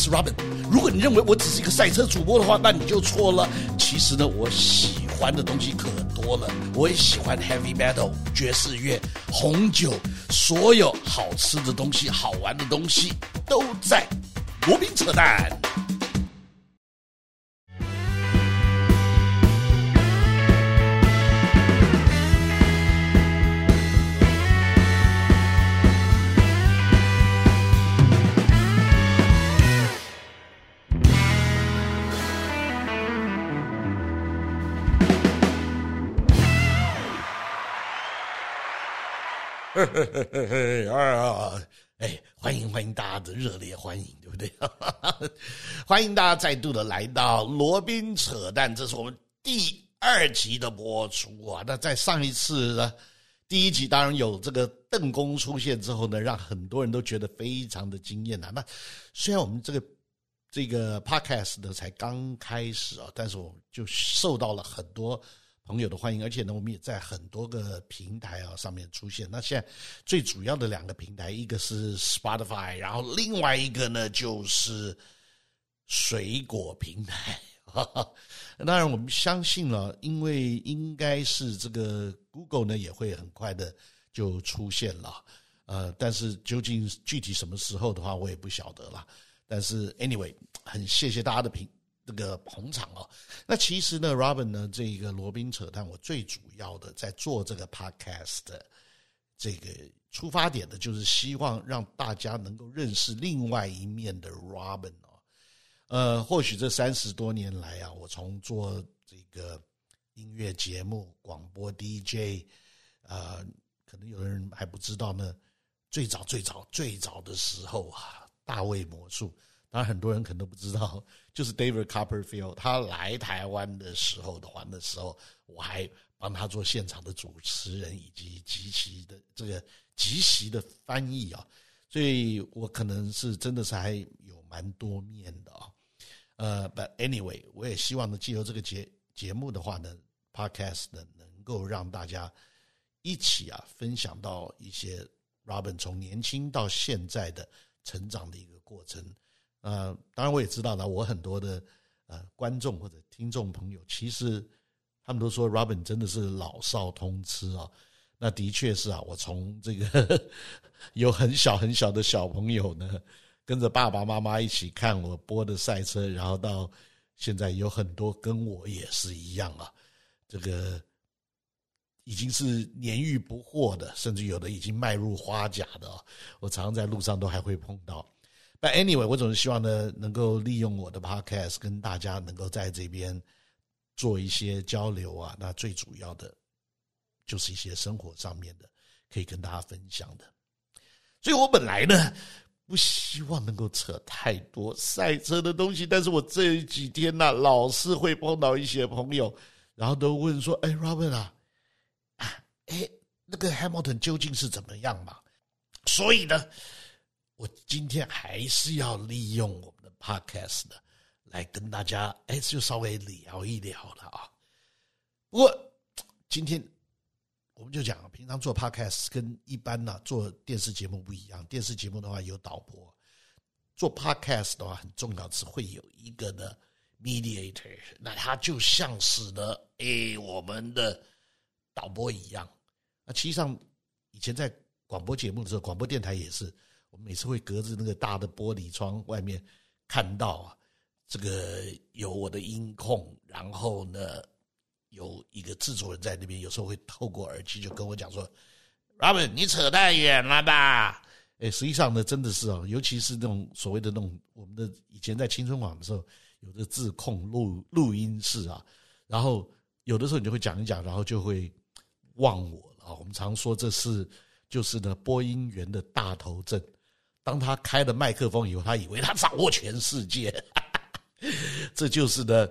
是 Robin。如果你认为我只是一个赛车主播的话，那你就错了。其实呢，我喜欢的东西可多了。我也喜欢 Heavy Metal、爵士乐、红酒，所有好吃的东西、好玩的东西都在罗宾扯淡。啊！哎，欢迎欢迎大家的热烈欢迎，对不对？欢迎大家再度的来到罗宾扯淡，这是我们第二集的播出啊。那在上一次呢，第一集当然有这个邓公出现之后呢，让很多人都觉得非常的惊艳啊。那虽然我们这个这个 podcast 呢才刚开始啊，但是我就受到了很多。朋友的欢迎，而且呢，我们也在很多个平台啊上面出现。那现在最主要的两个平台，一个是 Spotify，然后另外一个呢就是水果平台。当然，我们相信了，因为应该是这个 Google 呢也会很快的就出现了。呃，但是究竟具体什么时候的话，我也不晓得了。但是 Anyway，很谢谢大家的评。这个捧场哦，那其实呢，Robin 呢，这个罗宾扯淡，我最主要的在做这个 Podcast 的这个出发点呢，就是希望让大家能够认识另外一面的 Robin 哦。呃，或许这三十多年来啊，我从做这个音乐节目、广播 DJ，呃，可能有的人还不知道呢。最早、最早、最早的时候啊，大卫魔术。当然，很多人可能都不知道，就是 David Copperfield 他来台湾的时候的话，那时候我还帮他做现场的主持人以及即席的这个即席的翻译啊，所以我可能是真的是还有蛮多面的啊。呃，But anyway，我也希望呢，借由这个节节目的话呢，Podcast 呢，能够让大家一起啊，分享到一些 Robin 从年轻到现在的成长的一个过程。呃，当然我也知道了，我很多的呃观众或者听众朋友，其实他们都说 Robin 真的是老少通吃啊。那的确是啊，我从这个 有很小很小的小朋友呢，跟着爸爸妈妈一起看我播的赛车，然后到现在有很多跟我也是一样啊，这个已经是年逾不惑的，甚至有的已经迈入花甲的啊，我常常在路上都还会碰到。但 anyway，我总是希望呢，能够利用我的 podcast 跟大家能够在这边做一些交流啊。那最主要的，就是一些生活上面的，可以跟大家分享的。所以我本来呢，不希望能够扯太多赛车的东西，但是我这几天呢、啊，老是会碰到一些朋友，然后都问说：“哎，Robin 啊，啊，哎，那个 Hamilton 究竟是怎么样嘛？”所以呢。我今天还是要利用我们的 podcast 的，来跟大家哎，就稍微聊一聊了啊。不过今天我们就讲，平常做 podcast 跟一般呢做电视节目不一样。电视节目的话有导播，做 podcast 的话很重要是会有一个呢 mediator，那它就像是呢哎我们的导播一样。那实上以前在广播节目的时候，广播电台也是。我每次会隔着那个大的玻璃窗外面看到啊，这个有我的音控，然后呢有一个制作人在那边，有时候会透过耳机就跟我讲说：“Robin，你扯太远了吧？”哎，实际上呢，真的是啊，尤其是那种所谓的那种我们的以前在青春网的时候，有的自控录录音室啊，然后有的时候你就会讲一讲，然后就会忘我了啊。我们常说这是就是呢播音员的大头症。当他开了麦克风以后，他以为他掌握全世界，这就是呢，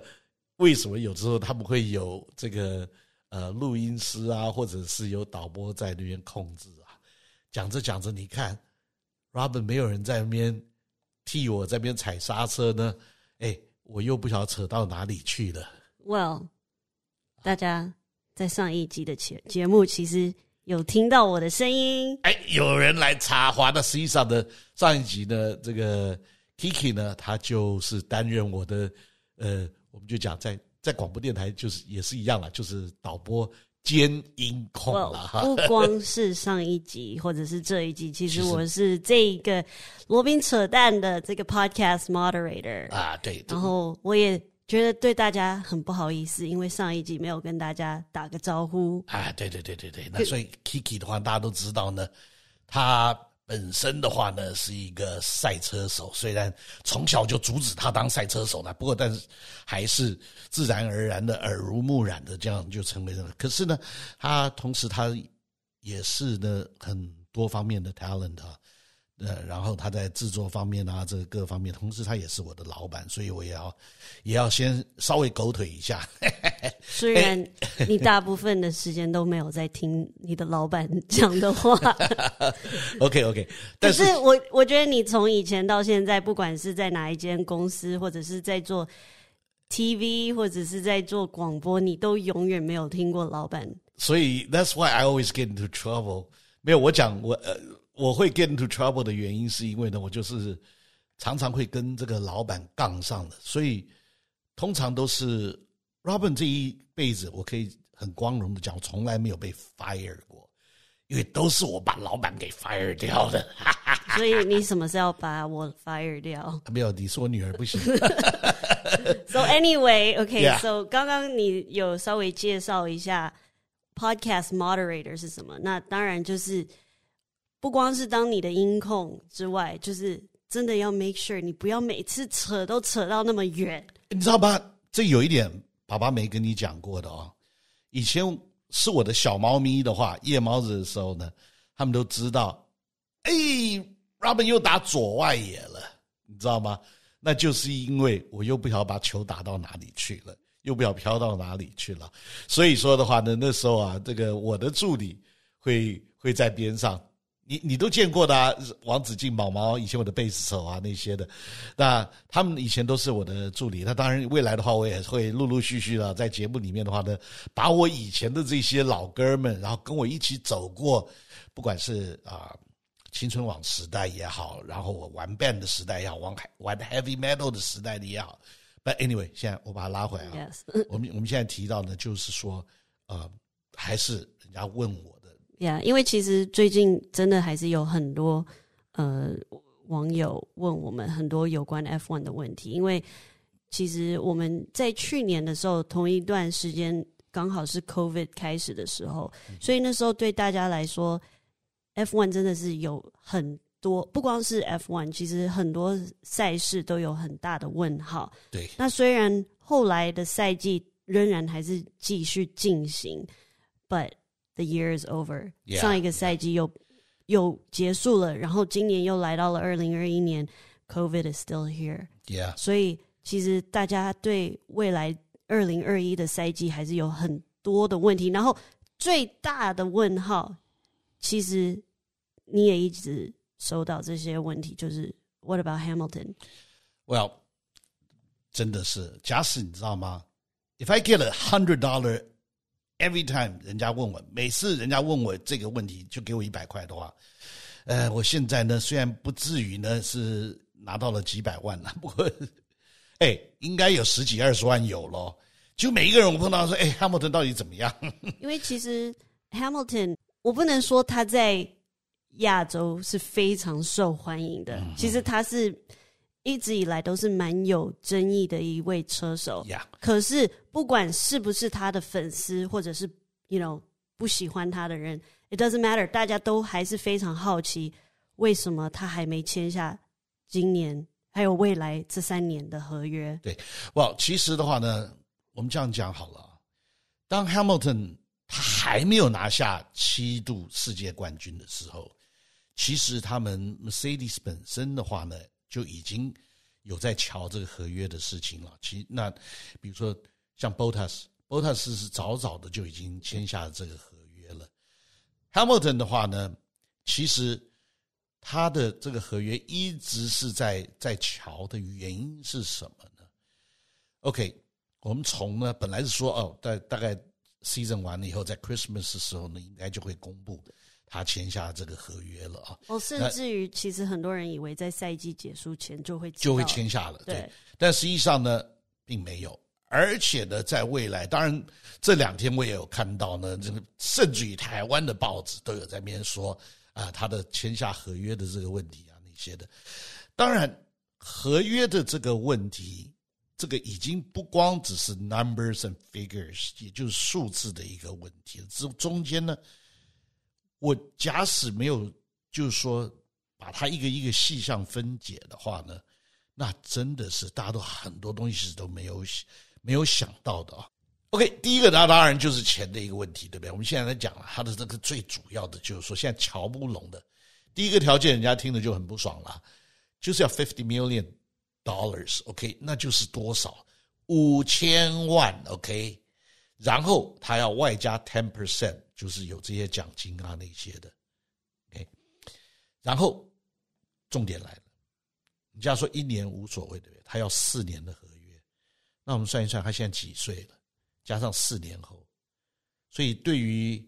为什么有时候他们会有这个呃录音师啊，或者是有导播在那边控制啊？讲着讲着，你看，Robin 没有人在那边替我在那边踩刹车呢，哎，我又不晓得扯到哪里去了。Well，大家在上一集的节节目其实。有听到我的声音？哎，有人来插话。那实际上呢，上一集呢，这个 Kiki 呢，他就是担任我的呃，我们就讲在在广播电台就是也是一样了，就是导播兼音控了哈。不光是上一集或者是这一集，其实我是这一个罗宾扯淡的这个 podcast moderator 啊，对。然后我也觉得对大家很不好意思，因为上一集没有跟大家打个招呼啊，对对对对对。那所以 Kiki 的话，大家都知道呢，他。本身的话呢，是一个赛车手，虽然从小就阻止他当赛车手了，不过但是还是自然而然的耳濡目染的这样就成为了。可是呢，他同时他也是呢很多方面的 talent 啊。呃，然后他在制作方面啊，这个各方面，同时他也是我的老板，所以我也要也要先稍微狗腿一下。虽然你大部分的时间都没有在听你的老板讲的话。OK OK，但是，是我我觉得你从以前到现在，不管是在哪一间公司，或者是在做 TV，或者是在做广播，你都永远没有听过老板。所以 That's why I always get into trouble。没有，我讲我呃。我会 get into trouble 的原因是因为呢，我就是常常会跟这个老板杠上的，所以通常都是 Robin 这一辈子，我可以很光荣的讲，我从来没有被 fire 过，因为都是我把老板给 fire 掉的。所以你什么时候把我 fire 掉？没有，你是我女儿不行。So anyway, OK, Yeah. so 刚刚你有稍微介绍一下 podcast moderator 是什么？那当然就是。不光是当你的音控之外，就是真的要 make sure 你不要每次扯都扯到那么远。你知道吗？这有一点爸爸没跟你讲过的哦。以前是我的小猫咪的话，夜猫子的时候呢，他们都知道，哎，Robin 又打左外野了，你知道吗？那就是因为我又不晓得把球打到哪里去了，又不晓得飘到哪里去了。所以说的话呢，那时候啊，这个我的助理会会在边上。你你都见过的啊，王子敬、毛毛，以前我的贝斯手啊那些的，那他们以前都是我的助理。那当然未来的话，我也会陆陆续续的在节目里面的话呢，把我以前的这些老哥们，然后跟我一起走过，不管是啊青春网时代也好，然后我玩 band 的时代也好，玩玩 heavy metal 的时代的也好。But anyway，现在我把它拉回来啊。Yes. 我们我们现在提到呢，就是说，呃，还是人家问我。呀，yeah, 因为其实最近真的还是有很多呃网友问我们很多有关 F1 的问题，因为其实我们在去年的时候同一段时间刚好是 COVID 开始的时候，所以那时候对大家来说，F1 真的是有很多，不光是 F1，其实很多赛事都有很大的问号。对，那虽然后来的赛季仍然还是继续进行，but The year is over，上一个赛季又又结束了，然后今年又来到了二零二一年，COVID is still here。Yeah，所以其实大家对未来二零二一的赛季还是有很多的问题。然后最大的问号，其实你也一直收到这些问题，就是 What about Hamilton？Well，真的是，假使你知道吗？If I get a hundred dollar Every time 人家问我，每次人家问我这个问题，就给我一百块的话，呃，我现在呢虽然不至于呢是拿到了几百万了，不过，哎，应该有十几二十万有咯。就每一个人我碰到说，哎，Hamilton 到底怎么样？因为其实 Hamilton，我不能说他在亚洲是非常受欢迎的，嗯、其实他是。一直以来都是蛮有争议的一位车手，Yeah. 可是不管是不是他的粉丝，或者是 you know 不喜欢他的人，it doesn't matter，大家都还是非常好奇，为什么他还没签下今年还有未来这三年的合约？对，哇，其实的话呢，我们这样讲好了，当 Hamilton 他还没有拿下七度世界冠军的时候，其实他们 Mercedes 本身的话呢。就已经有在瞧这个合约的事情了。其那比如说像 Bottas，Bottas 是早早的就已经签下了这个合约了。Hamilton 的话呢，其实他的这个合约一直是在在桥的原因是什么呢？OK，我们从呢本来是说哦，大大概 season 完了以后，在 Christmas 的时候呢，应该就会公布。他签下这个合约了啊。哦，甚至于其实很多人以为在赛季结束前就会就会签下了，对。但实际上呢，并没有。而且呢，在未来，当然这两天我也有看到呢，这个甚至于台湾的报纸都有在面说啊，他的签下合约的这个问题啊，那些的。当然，合约的这个问题，这个已经不光只是 numbers and figures，也就是数字的一个问题。这中间呢，我假使没有，就是说把它一个一个细项分解的话呢，那真的是大家都很多东西都没有没有想到的啊，OK，第一个那当然就是钱的一个问题，对不对？我们现在在讲了，他的这个最主要的就是说，现在乔不拢的第一个条件，人家听着就很不爽了，就是要 fifty million dollars，OK，那就是多少？五千万，OK，然后他要外加 ten percent，就是有这些奖金啊那些的，OK，然后重点来了，人家说一年无所谓，对不对？他要四年的合。那我们算一算，他现在几岁了？加上四年后，所以对于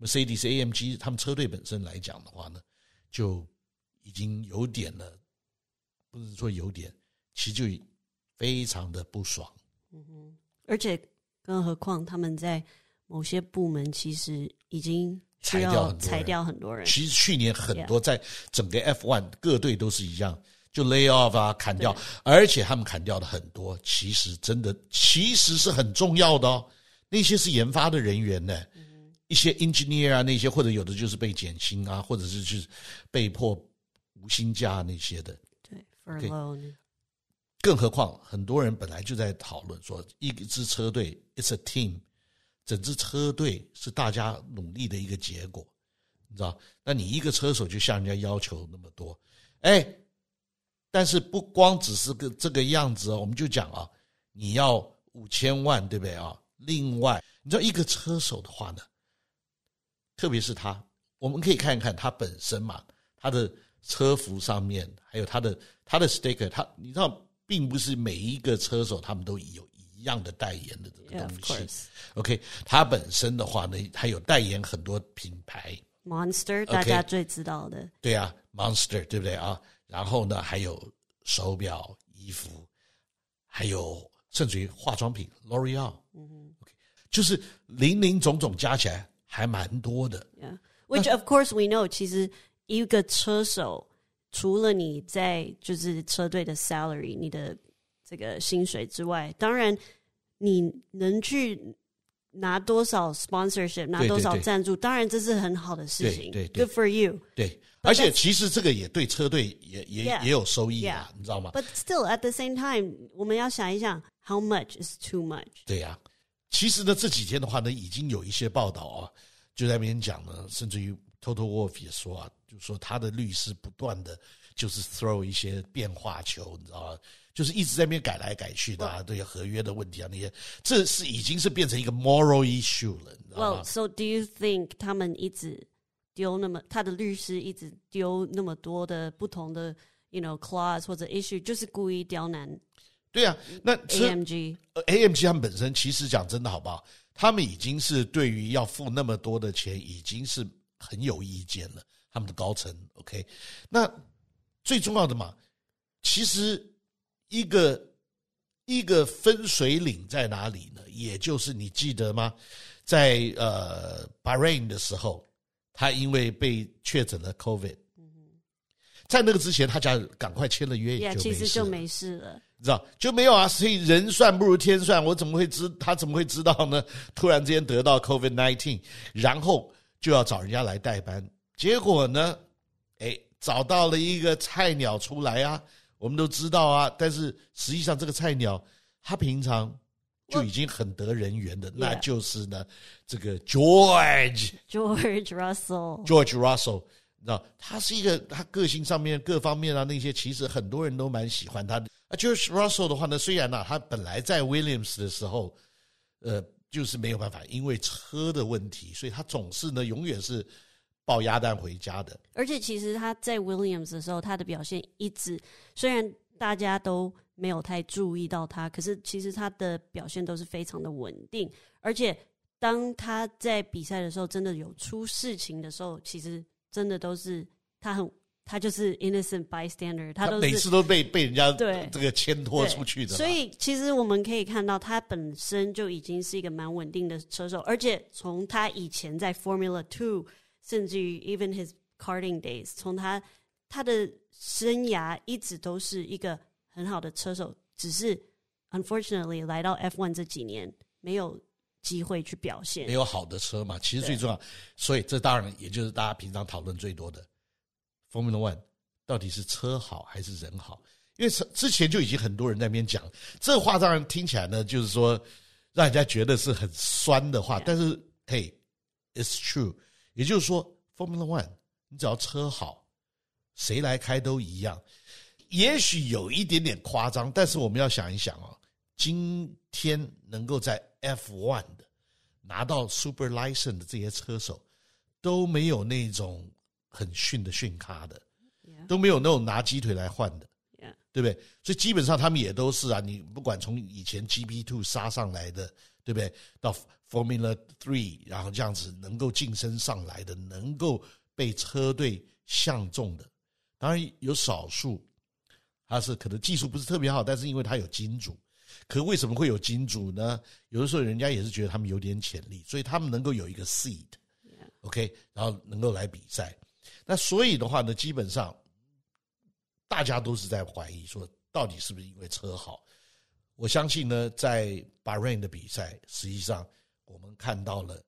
Mercedes AMG 他们车队本身来讲的话呢，就已经有点了，不是说有点，其实就非常的不爽。嗯哼，而且更何况他们在某些部门其实已经裁掉裁掉很多人。其实去年很多在整个 F1 各队都是一样。就 lay off 啊，砍掉，而且他们砍掉的很多，其实真的其实是很重要的哦。那些是研发的人员呢，嗯、一些 engineer 啊，那些或者有的就是被减薪啊，或者是就是被迫无薪假那些的。对，furlough。更何况很多人本来就在讨论说，一支车队 it's a team，整支车队是大家努力的一个结果，你知道？那你一个车手就向人家要求那么多，哎。但是不光只是个这个样子哦，我们就讲啊，你要五千万，对不对啊？另外，你知道一个车手的话呢，特别是他，我们可以看一看他本身嘛，他的车服上面，还有他的他的 sticker，他你知道，并不是每一个车手他们都有一样的代言的这个东西。Yeah, OK，他本身的话呢，他有代言很多品牌，Monster，大家最知道的。对啊，Monster，对不对啊？然后呢，还有手表、衣服，还有甚至于化妆品，L'Oreal，嗯哼，OK，就是零零总总加起来还蛮多的。Yeah，which of course we know，其实一个车手除了你在就是车队的 salary，你的这个薪水之外，当然你能去。拿多少 sponsorship，拿多少赞助，当然这是很好的事情。对对对，Good for you。对，而且其实这个也对车队也也也有收益啊你知道吗？But still at the same time，我们要想一想，how much is too much？对呀、啊，其实呢这几天的话呢，已经有一些报道啊，就在那边讲呢，甚至于 Toto Wolff 也说啊，就说他的律师不断的就是 throw 一些变化球，你知道吗？就是一直在那边改来改去的啊，对合约的问题啊那些，这是已经是变成一个 moral issue 了，你知道吗？Well, so do you think 他们一直丢那么他的律师一直丢那么多的不同的 you know clause 或者 issue，就是故意刁难？对啊，那 AMG AMG 他们本身其实讲真的好不好？他们已经是对于要付那么多的钱已经是很有意见了，他们的高层 OK。那最重要的嘛，其实。一个一个分水岭在哪里呢？也就是你记得吗？在呃 Bahrain 的时候，他因为被确诊了 COVID，在那个之前，他家赶快签了约，也。其实就没事了，你知道就没有啊。所以人算不如天算，我怎么会知他怎么会知道呢？突然之间得到 COVID nineteen，然后就要找人家来代班，结果呢，哎，找到了一个菜鸟出来啊。我们都知道啊，但是实际上这个菜鸟他平常就已经很得人缘的，那就是呢这个 George George Russell George Russell，你知道他是一个他个性上面各方面啊那些其实很多人都蛮喜欢他的啊。George Russell 的话呢，虽然呢、啊、他本来在 Williams 的时候，呃，就是没有办法，因为车的问题，所以他总是呢永远是。抱鸭蛋回家的，而且其实他在 Williams 的时候，他的表现一直虽然大家都没有太注意到他，可是其实他的表现都是非常的稳定，而且当他在比赛的时候，真的有出事情的时候，其实真的都是他很。他就是 innocent bystander，他都每次都被被人家对这个牵拖出去的。所以其实我们可以看到，他本身就已经是一个蛮稳定的车手，而且从他以前在 Formula Two，甚至于 even his karting days，从他他的生涯一直都是一个很好的车手，只是 unfortunately 来到 F1 这几年没有机会去表现，没有好的车嘛。其实最重要，所以这当然也就是大家平常讨论最多的。Formula One 到底是车好还是人好？因为之前就已经很多人在那边讲这话，当然听起来呢，就是说让人家觉得是很酸的话。但是，嘿，It's true，也就是说，Formula One 你只要车好，谁来开都一样。也许有一点点夸张，但是我们要想一想哦，今天能够在 F1 的拿到 Super License 的这些车手都没有那种。很逊的逊咖的.都没有那种拿鸡腿来换的.对不对？所以基本上他们也都是啊，你不管从以前 GP Two 杀上来的，对不对？到 Formula Three，然后这样子能够晋升上来的，能够被车队相中的，当然有少数，他是可能技术不是特别好，但是因为他有金主，可为什么会有金主呢？有的时候人家也是觉得他们有点潜力，所以他们能够有一个 seed，OK，、yeah. 然后能够来比赛。那所以的话呢，基本上大家都是在怀疑说，到底是不是因为车好？我相信呢，在 Bahrain 的比赛，实际上我们看到了，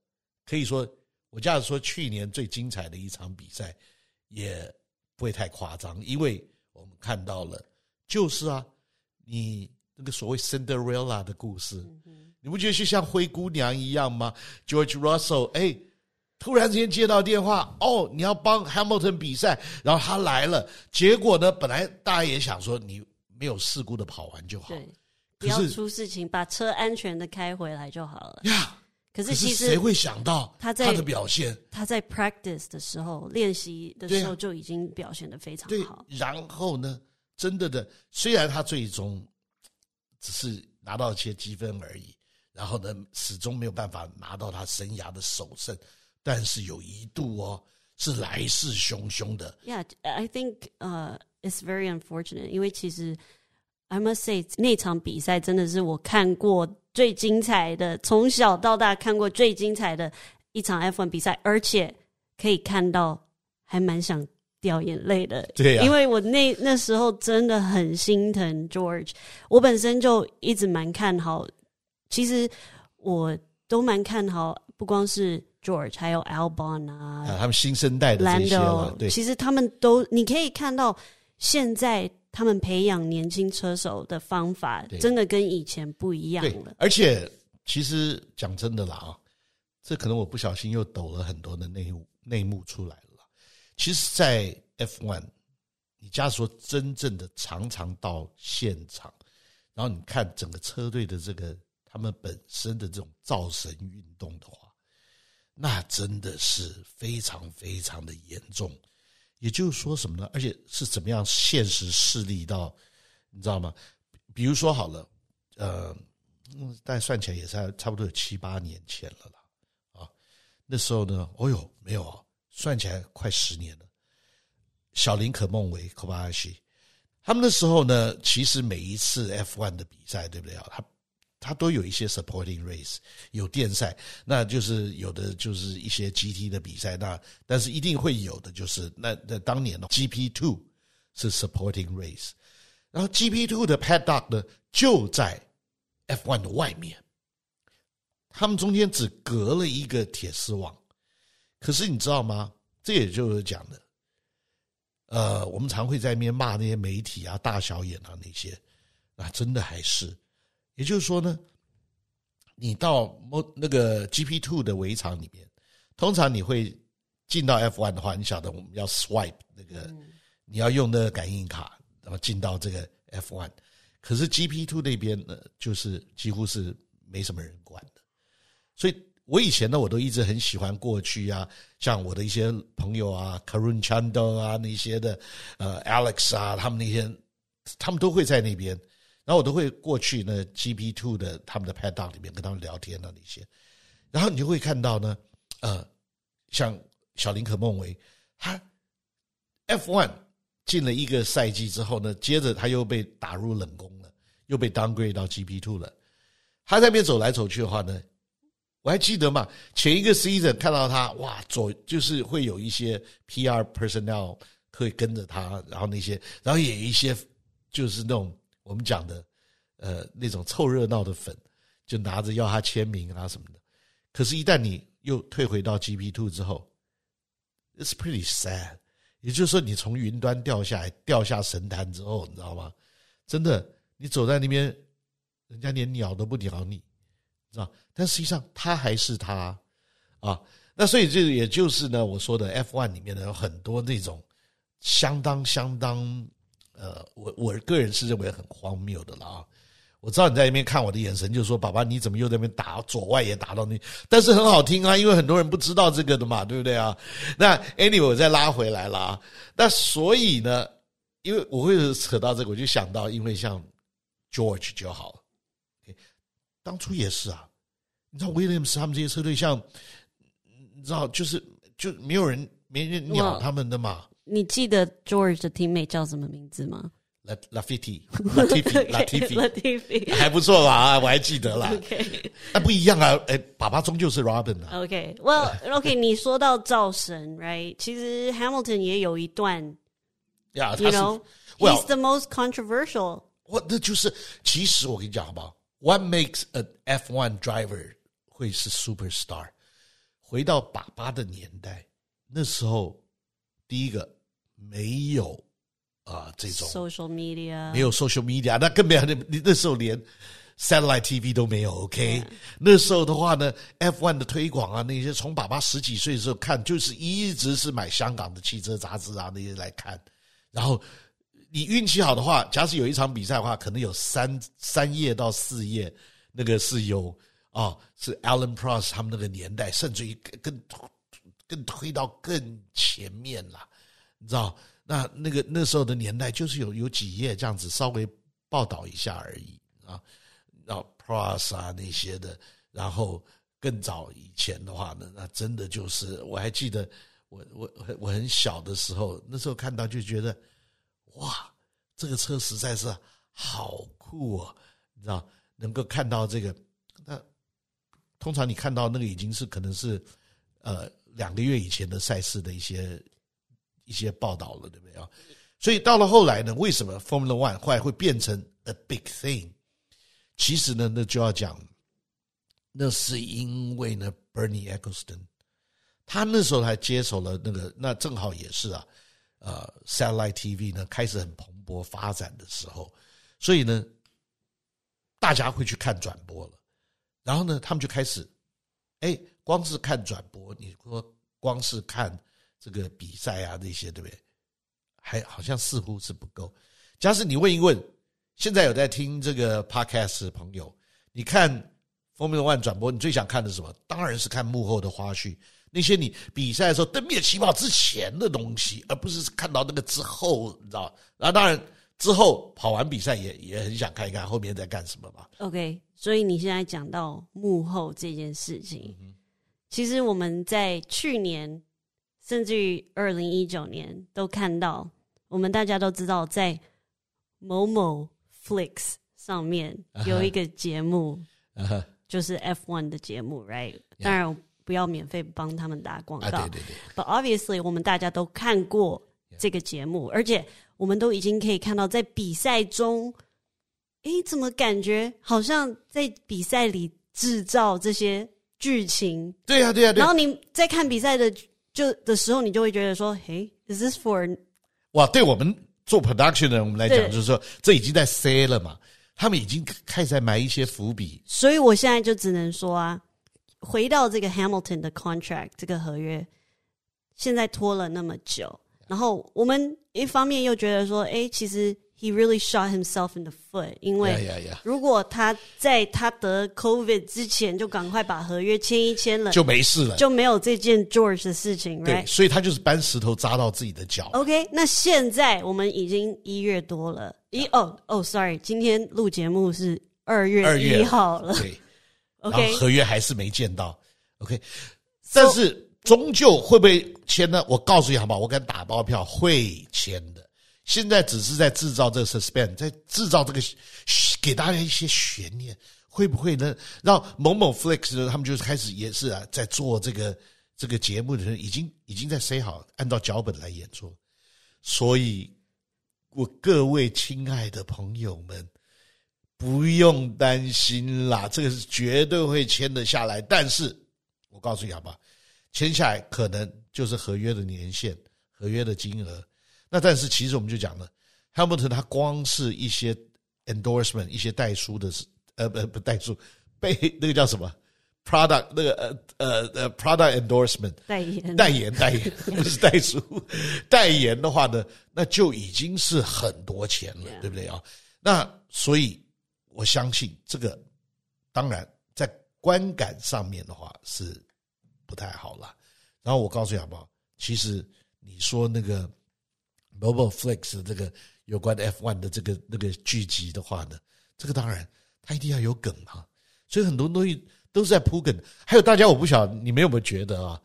可以说，我这样说去年最精彩的一场比赛，也不会太夸张，因为我们看到了，就是啊，你那个所谓 Cinderella 的故事，你不觉得就像灰姑娘一样吗？George Russell，哎。突然之间接到电话，哦，你要帮 Hamilton 比赛，然后他来了。结果呢，本来大家也想说你没有事故的跑完就好，对，不要出事情，把车安全的开回来就好了。呀，可是其实谁会想到他在他的表现？他在 practice 的时候练习的时候就已经表现的非常好。然后呢，真的的，虽然他最终只是拿到一些积分而已，然后呢，始终没有办法拿到他生涯的首胜。但是有一度哦，是来势汹汹的。Yeah, I think, uh, it's very unfortunate. 因为其实，I must say，那场比赛真的是我看过最精彩的，从小到大看过最精彩的一场 F1 比赛，而且可以看到还蛮想掉眼泪的。对啊，因为我那那时候真的很心疼 George，我本身就一直蛮看好，其实我都蛮看好，不光是。George 还有 Albon 啊，啊，他们新生代的这些了，对，其实他们都你可以看到，现在他们培养年轻车手的方法，真的跟以前不一样了。而且，其实讲真的啦啊，这可能我不小心又抖了很多的内幕内幕出来了。其实，在 F1，你假如说真正的常常到现场，然后你看整个车队的这个他们本身的这种造神运动的话。那真的是非常非常的严重，也就是说什么呢？而且是怎么样现实势力到，你知道吗？比如说好了，呃，但算起来也是差不多有七八年前了啦，啊，那时候呢，哦哟，没有啊，算起来快十年了。小林可梦维、科巴西，他们那时候呢，其实每一次 F1 的比赛，对不对啊？他它都有一些 supporting race，有电赛，那就是有的就是一些 GT 的比赛，那但是一定会有的就是那那当年的 GP Two 是 supporting race，然后 GP Two 的 paddock 呢就在 F One 的外面，他们中间只隔了一个铁丝网，可是你知道吗？这也就是讲的，呃，我们常会在那边骂那些媒体啊、大小眼啊那些，那真的还是。也就是说呢，你到那个 GP Two 的围场里面，通常你会进到 F One 的话，你晓得我们要 swipe 那个，你要用那个感应卡，然后进到这个 F One。可是 GP Two 那边呢，就是几乎是没什么人管的。所以我以前呢，我都一直很喜欢过去啊，像我的一些朋友啊，Karun Chandler 啊那些的，呃，Alex 啊，他们那些，他们都会在那边。然后我都会过去那 GP Two 的他们的 p a d o c k 里面跟他们聊天啊那些，然后你就会看到呢，呃，像小林可梦维，他 F one 进了一个赛季之后呢，接着他又被打入冷宫了，又被 downgrade 到 GP Two 了。他在那边走来走去的话呢，我还记得嘛，前一个 season 看到他哇，走就是会有一些 PR personnel 会跟着他，然后那些，然后也一些就是那种我们讲的呃那种凑热闹的粉，就拿着要他签名啊什么的。可是，一旦你又退回到 GP Two 之后，it's pretty sad。也就是说，你从云端掉下来，掉下神坛之后，你知道吗？真的，你走在那边。人家连鸟都不鸟你，知道？但实际上他还是他啊。那所以这也就是呢，我说的 F one 里面呢，有很多那种相当相当呃，我我个人是认为很荒谬的了啊。我知道你在那边看我的眼神，就是说：“爸爸，你怎么又在那边打左外也打到那？”但是很好听啊，因为很多人不知道这个的嘛，对不对啊？那 Anyway，我再拉回来了啊。那所以呢，因为我会扯到这个，我就想到，因为像 George 就好。当初也是啊，你知道 Williams 他们这些车队，像你知道，就是就没有人没人鸟他们的嘛。你记得 George 的 teammate 叫什么名字吗？Latifi，Latifi，Latifi，还不错吧？啊，我还记得啦。OK，那不一样啊，哎，爸爸终究是 Robin 啊。OK，Well，OK，你说到造神，Right？其实 Hamilton 也有一段，Yeah，You know，He's the most controversial。我那就是，其实我跟你讲好不好？What makes an F1 driver 会是 superstar？回到爸爸的年代，那时候第一个没有啊、呃、这种 social media，没有 social media，那更没有那那时候连 satellite TV 都没有。OK. 那时候的话呢，F1 的推广啊，那些从爸爸十几岁的时候看，就是一直是买香港的汽车杂志啊那些来看，然后。你运气好的话，假使有一场比赛的话，可能有三三页到四页，那个是有啊、哦，是 Alain Prost 他们那个年代，甚至于更更推到更前面了，你知道？那那个那时候的年代，就是有有几页这样子稍微报道一下而已啊。然后 Plus 啊那些的，然后更早以前的话呢，那真的就是我还记得我我我很小的时候，那时候看到就觉得。哇，这个车实在是好酷哦！你知道，能够看到这个，那通常你看到那个已经是可能是呃两个月以前的赛事的一些一些报道了，对不对啊？所以到了后来呢，为什么 Formula One 后来会变成 a big thing？其实呢，那就要讲，那是因为呢，Bernie Eccleston 他那时候还接手了那个，那正好也是啊。呃，satellite TV 呢开始很蓬勃发展的时候，所以呢，大家会去看转播了。然后呢，他们就开始，哎，光是看转播，你说光是看这个比赛啊那些，对不对？还好像似乎是不够。假使你问一问，现在有在听这个 podcast 的朋友，你看 Formula One 转播，你最想看的是什么？当然是看幕后的花絮。那些你比赛的时候登灭起跑之前的东西，而不是看到那个之后，你知道？然后当然之后跑完比赛也也很想看一看后面在干什么吧。OK，所以你现在讲到幕后这件事情，嗯、其实我们在去年甚至于二零一九年都看到，我们大家都知道，在某某 Flix 上面有一个节目，uh -huh. Uh -huh. 就是 F1 的节目，Right？、当然。不要免费帮他们打广告。啊、对对对。But obviously，我们大家都看过这个节目，而且我们都已经可以看到，在比赛中，诶，怎么感觉好像在比赛里制造这些剧情？对呀、啊，对呀、啊。然后你在看比赛的就的时候，你就会觉得说，嘿，Is this for？哇，对我们做 production 的人我们来讲，就是说这已经在塞了嘛，他们已经开始在埋一些伏笔。所以我现在就只能说啊。回到这个 Hamilton 的 contract 这个合约，现在拖了那么久，然后我们一方面又觉得说，哎，其实 he really shot himself in the foot，因为如果他在他得 COVID 之前就赶快把合约签一签了，就没事了，就没有这件 George 的事情，对，所以他就是搬石头砸到自己的脚。OK，那现在我们已经一月多了，一哦哦，sorry，今天录节目是二月一号了。对 OK，合约还是没见到，OK，但是终究会不会签呢？我告诉你好不好？我敢打包票会签的。现在只是在制造这个 suspense，在制造这个给大家一些悬念，会不会呢？让某某 Flix 他们就开始也是啊，在做这个这个节目的人已经已经在 say 好，按照脚本来演出，所以。我各位亲爱的朋友们，不用担心啦，这个是绝对会签得下来。但是我告诉你好不好，签下来可能就是合约的年限、合约的金额。那但是其实我们就讲了，Hamilton 他光是一些 endorsement、一些代书的，呃不不代书，被那个叫什么？product 那个呃呃呃 product endorsement 代言代言代言 不是代书代言的话呢，那就已经是很多钱了.对不对啊？那所以我相信这个，当然在观感上面的话是不太好了。然后我告诉你好不好？其实你说那个 Mobile Flix 这个有关 F1 的这个那个剧集的话呢，这个当然它一定要有梗啊，所以很多东西。都是在铺梗，还有大家，我不晓得你们有没有觉得啊，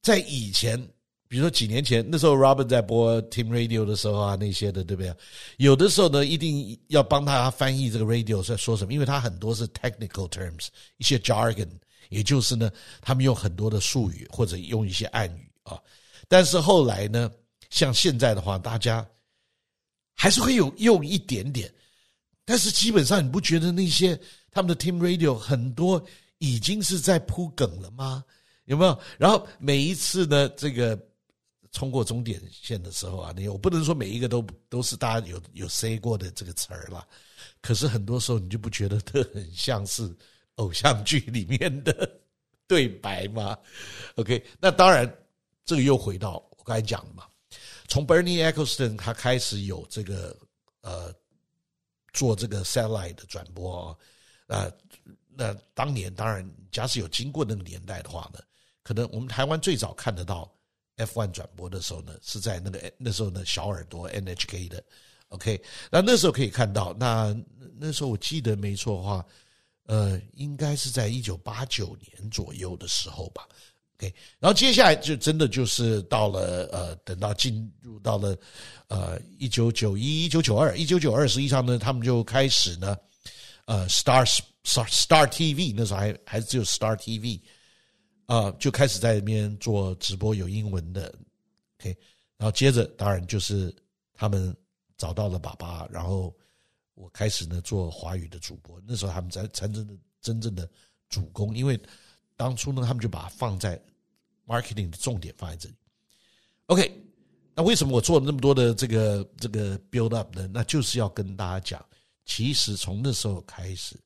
在以前，比如说几年前，那时候 Robin 在播 Team Radio 的时候啊，那些的，对不对？有的时候呢，一定要帮他翻译这个 Radio 在说什么，因为他很多是 technical terms，一些 jargon，也就是呢，他们用很多的术语或者用一些暗语啊。但是后来呢，像现在的话，大家还是会有用一点点，但是基本上你不觉得那些？他们的 Team Radio 很多已经是在铺梗了吗？有没有？然后每一次呢，这个冲过终点线的时候啊，你我不能说每一个都都是大家有有 say 过的这个词儿了，可是很多时候你就不觉得这很像是偶像剧里面的 对白吗？OK，那当然，这个又回到我刚才讲的嘛，从 Bernie Eccleston 他开始有这个呃做这个 satellite 的转播啊。那那当年当然，假使有经过那个年代的话呢，可能我们台湾最早看得到 F1 转播的时候呢，是在那个那时候呢小耳朵 NHK 的，OK，那那时候可以看到，那那时候我记得没错的话，呃，应该是在一九八九年左右的时候吧，OK，然后接下来就真的就是到了呃，等到进入到了呃一九九一、一九九二、一九九二，实际上呢，他们就开始呢。呃，Star Star Star TV 那时候还还只有 Star TV，啊、呃，就开始在那边做直播有英文的，OK，然后接着当然就是他们找到了爸爸，然后我开始呢做华语的主播，那时候他们才才真的真正的主攻，因为当初呢他们就把它放在 marketing 的重点放在这里，OK，那为什么我做了那么多的这个这个 build up 呢？那就是要跟大家讲。其实从那时候开始，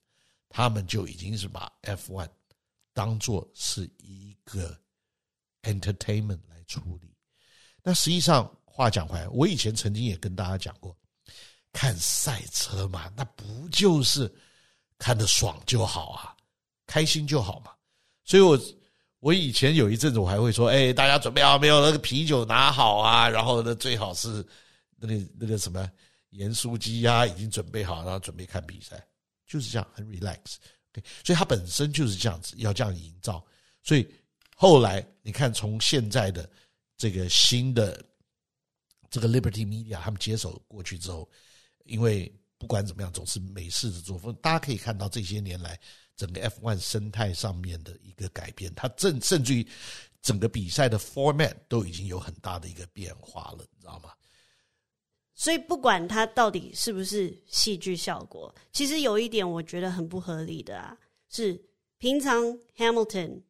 他们就已经是把 F1 当做是一个 entertainment 来处理。那实际上话讲回来，我以前曾经也跟大家讲过，看赛车嘛，那不就是看得爽就好啊，开心就好嘛。所以我我以前有一阵子我还会说，哎，大家准备好没有？那个啤酒拿好啊，然后呢，最好是那个那个什么。盐酥鸡呀，已经准备好，然后准备看比赛，就是这样，很 relax。OK，所以它本身就是这样子，要这样营造。所以后来你看，从现在的这个新的这个 Liberty Media 他们接手过去之后，因为不管怎么样，总是美式的作风，大家可以看到这些年来整个 F1 生态上面的一个改变，它甚甚至于整个比赛的 format 都已经有很大的一个变化了，你知道吗？所以不管它到底是不是戏剧效果，其实有一点我觉得很不合理的啊，是平常 Hamilton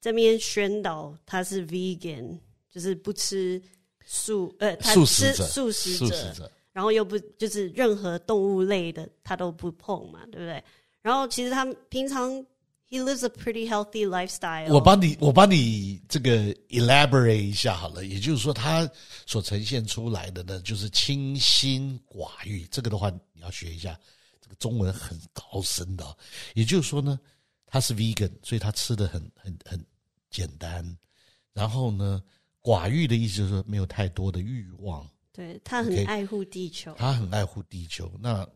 这边宣导他是 vegan，就是不吃素，呃，他吃素食者，素食者，然后又不就是任何动物类的他都不碰嘛，对不对？然后其实他平常。He lives a pretty healthy lifestyle。我帮你，我帮你这个 elaborate 一下好了。也就是说，他所呈现出来的呢，就是清心寡欲。这个的话，你要学一下，这个中文很高深的。也就是说呢，他是 vegan，所以他吃的很很很简单。然后呢，寡欲的意思就是说没有太多的欲望。对，他很爱护地球。他很爱护地球。那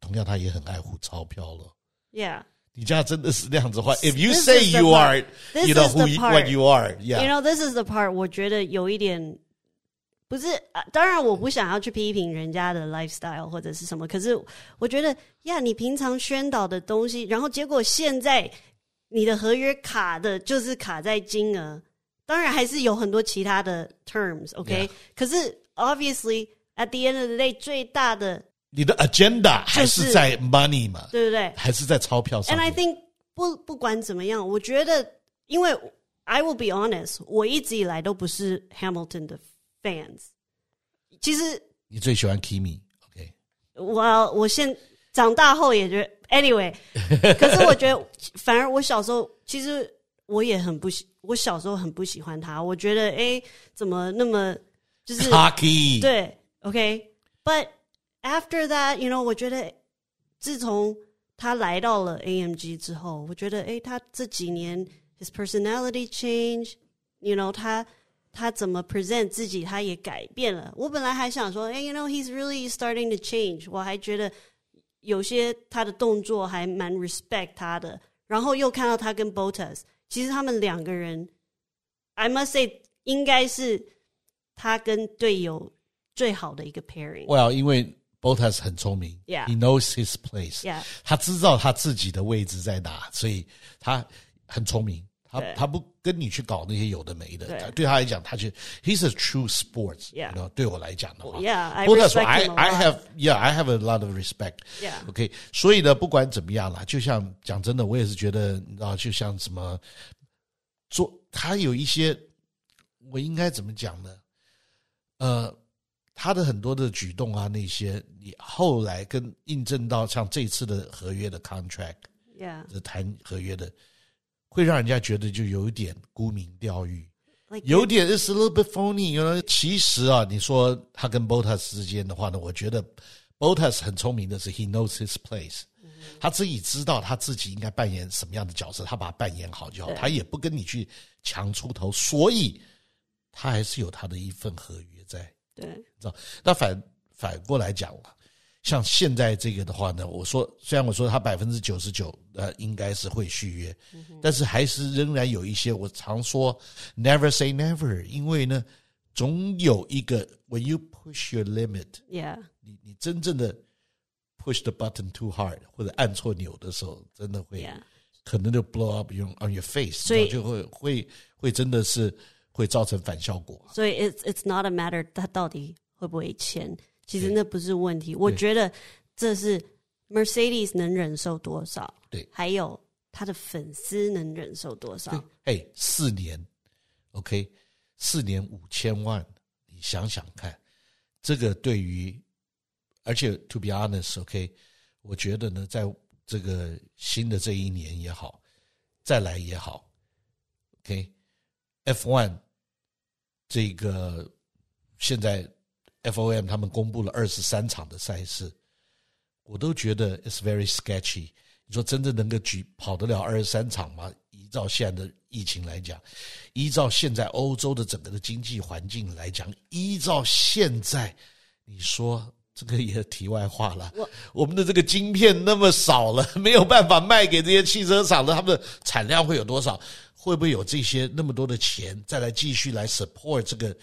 同样，他也很爱护钞票了。Yeah。 你家真的是那样子话？If you This say is the you part. are, This you know is the who you, part. what you are, yeah. You know, this is the part. 我觉得有一点不是啊，当然我不想要去批评人家的 lifestyle 或者是什么，可是我觉得呀，你平常宣导的东西，然后结果现在你的合约卡的就是卡在金额，当然还是有很多其他的 terms，OK？、Okay? Yeah. 可是 obviously at the end of the day 最大的 你的 agenda 还是在 money 嘛，对不对？还是在钞票上。And I think 不不管怎么样，我觉得，因为 I will be honest，我一直以来都不是 Hamilton 的 fans。其实你最喜欢 Kimi，OK？、Okay? 我我现长大后也觉得，anyway，可是我觉得，反而我小时候其实我也很不喜，我小时候很不喜欢他。我觉得，哎，怎么那么就是 Cocky 对，OK，but、okay? after that，you know，我觉得自从他来到了 AMG 之后，我觉得诶，他这几年 his personality change，you know，他他怎么 present 自己，他也改变了。我本来还想说，诶，you know，he's really starting to change，我还觉得有些他的动作还蛮 respect 他的。然后又看到他跟 Bottas，其实他们两个人，I must say，应该是他跟队友最好的一个 pairing。Well，因为 Bottas 很聪明，Yeah，he knows his place，Yeah，他知道他自己的位置在哪，所以他很聪明。他他不跟你去搞那些有的没的，对，对他来讲，他就 he's a true sports，yeah，对我来讲的话，Yeah，Bottas I I have yeah I have a lot of respect，yeah，OK，所以呢，不管怎么样啦，就像讲真的，我也是觉得，你知道，就像什么做他有一些，我应该怎么讲呢？呃。他的很多的举动啊，那些你后来跟印证到像这次的合约的 contract，yeah，谈合约的，会让人家觉得就有一点沽名钓誉，like、有点 it's a little bit phony。有人其实啊，你说他跟 Bottas 之间的话呢，我觉得 Bottas 很聪明的是 he knows his place，、嗯、他自己知道他自己应该扮演什么样的角色，他把它扮演好就好，他也不跟你去强出头，所以他还是有他的一份合约在。对，知道？那反反过来讲了，像现在这个的话呢，我说虽然我说他百分之九十九呃应该是会续约，嗯、但是还是仍然有一些我常说 never say never，因为呢，总有一个 when you push your limit，yeah，你你真正的 push the button too hard 或者按错钮的时候，真的会.可能就 blow up on on your face，所以就会会会真的是。会造成反效果，所以 it's it's not a matter 他到底会不会签，其实那不是问题。我觉得这是 Mercedes 能忍受多少，对，还有他的粉丝能忍受多少。哎，四年，OK，四年五千万，你想想看，这个对于，而且 to be honest，OK，我觉得呢，在这个新的这一年也好，再来也好，OK，F1。这个现在 FOM 他们公布了二十三场的赛事，我都觉得 it's very sketchy。你说真的能够举跑得了二十三场吗？依照现在的疫情来讲，依照现在欧洲的整个的经济环境来讲，依照现在，你说这个也题外话了。我我们的这个晶片那么少了，没有办法卖给这些汽车厂的，他们的产量会有多少？会不会有这些那么多的钱再来继续来 support 这个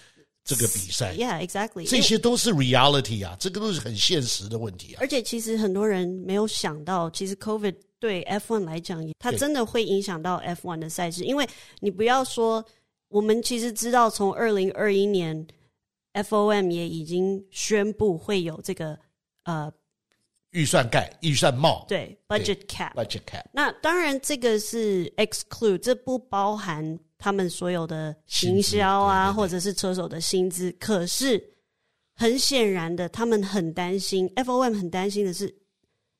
这个比赛？Yeah, exactly。这些都是 reality 啊，这个都是很现实的问题啊。而且其实很多人没有想到，其实 COVID 对 F1 来讲，它真的会影响到 F1 的赛事。因为你不要说，我们其实知道，从二零二一年 FOM 也已经宣布会有这个呃。预算盖，预算帽，对，budget cap，budget cap。那当然，这个是 exclude，这不包含他们所有的行销啊，或者是车手的薪资。可是，很显然的，他们很担心，FOM 很担心的是，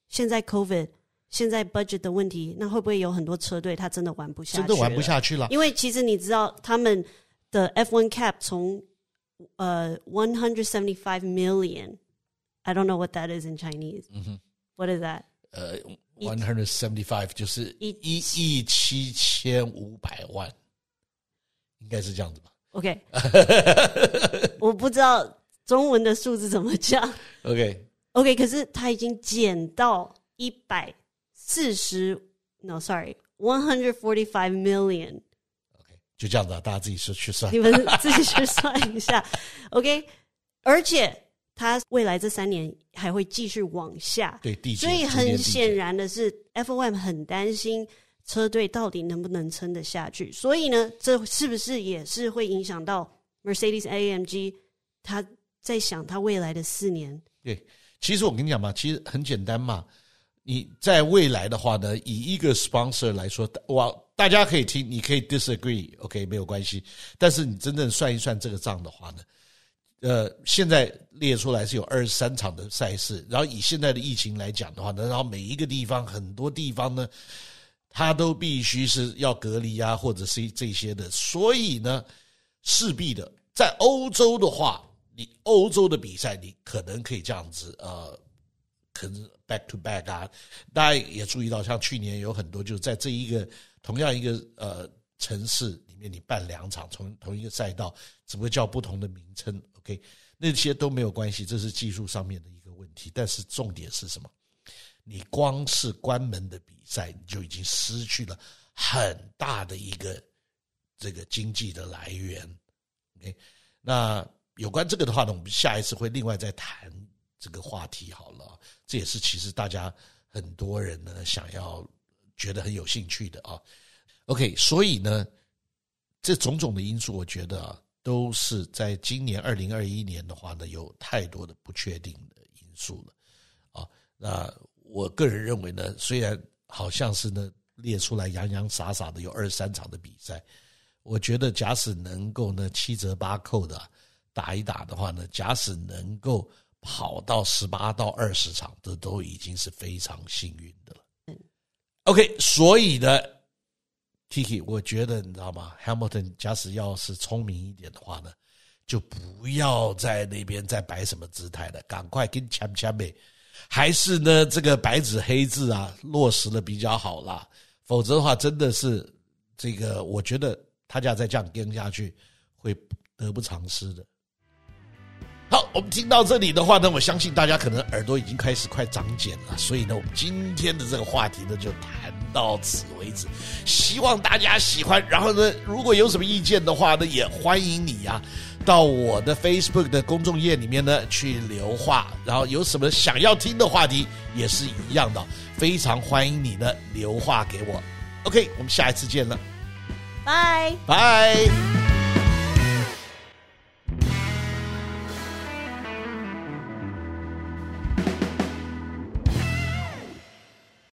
现在 COVID，现在 budget 的问题，那会不会有很多车队他真的玩不下去？真的玩不下去了。因为其实你知道，他们的 F1 cap 从呃 one hundred seventy five million。I don't know what that is in Chinese. What is that? 呃，one hundred seventy five 就是一一亿七千五百万，应该是这样子吧？OK，我不知道中文的数字怎么讲。OK，OK，、okay. okay, 可是他已经减到一百四十 No，sorry，one hundred forty-five million。OK，就这样子啊，大家自己去算，你们自己去算一下。OK，而且 它未来这三年还会继续往下，对，所以很显然的是，FOM 很担心车队到底能不能撑得下去。所以呢，这是不是也是会影响到 Mercedes-AMG？他在想他未来的四年。对，其实我跟你讲嘛，其实很简单嘛。你在未来的话呢，以一个 sponsor 来说，哇，大家可以听，你可以 disagree，OK，okay，没有关系。但是你真正算一算这个账的话呢，呃，现在列出来是有二十三场的赛事，然后以现在的疫情来讲的话呢，然后每一个地方很多地方呢，它都必须是要隔离啊，或者是这些的，所以呢，势必的，在欧洲的话，你欧洲的比赛，你可能可以这样子，呃。可能 back to back 啊，大家也注意到，像去年有很多就是在这一个同样一个呃城市里面，你办两场，从同一个赛道，只不过叫不同的名称，OK，那些都没有关系，这是技术上面的一个问题。但是重点是什么？你光是关门的比赛，你就已经失去了很大的一个这个经济的来源。OK，那有关这个的话呢，我们下一次会另外再谈。这个话题好了，这也是其实大家很多人呢想要觉得很有兴趣的啊。OK，所以呢，这种种的因素，我觉得啊，都是在今年二零二一年的话呢，有太多的不确定的因素了啊。那我个人认为呢，虽然好像是呢列出来洋洋洒洒的有二十三场的比赛，我觉得假使能够呢七折八扣的打一打的话呢，假使能够。跑到十八到二十场，这都已经是非常幸运的了。嗯，OK，所以呢，Kiki，我觉得你知道吗？Hamilton 假使要是聪明一点的话呢，就不要在那边再摆什么姿态了，赶快跟抢抢呗。还是呢，这个白纸黑字啊，落实的比较好啦。否则的话，真的是这个，我觉得他家再这样跟下去，会得不偿失的。好，我们听到这里的话呢，我相信大家可能耳朵已经开始快长茧了，所以呢，我们今天的这个话题呢就谈到此为止，希望大家喜欢。然后呢，如果有什么意见的话呢，也欢迎你呀、啊，到我的 Facebook 的公众页里面呢去留话。然后有什么想要听的话题也是一样的，非常欢迎你呢留话给我。OK，我们下一次见了，拜拜。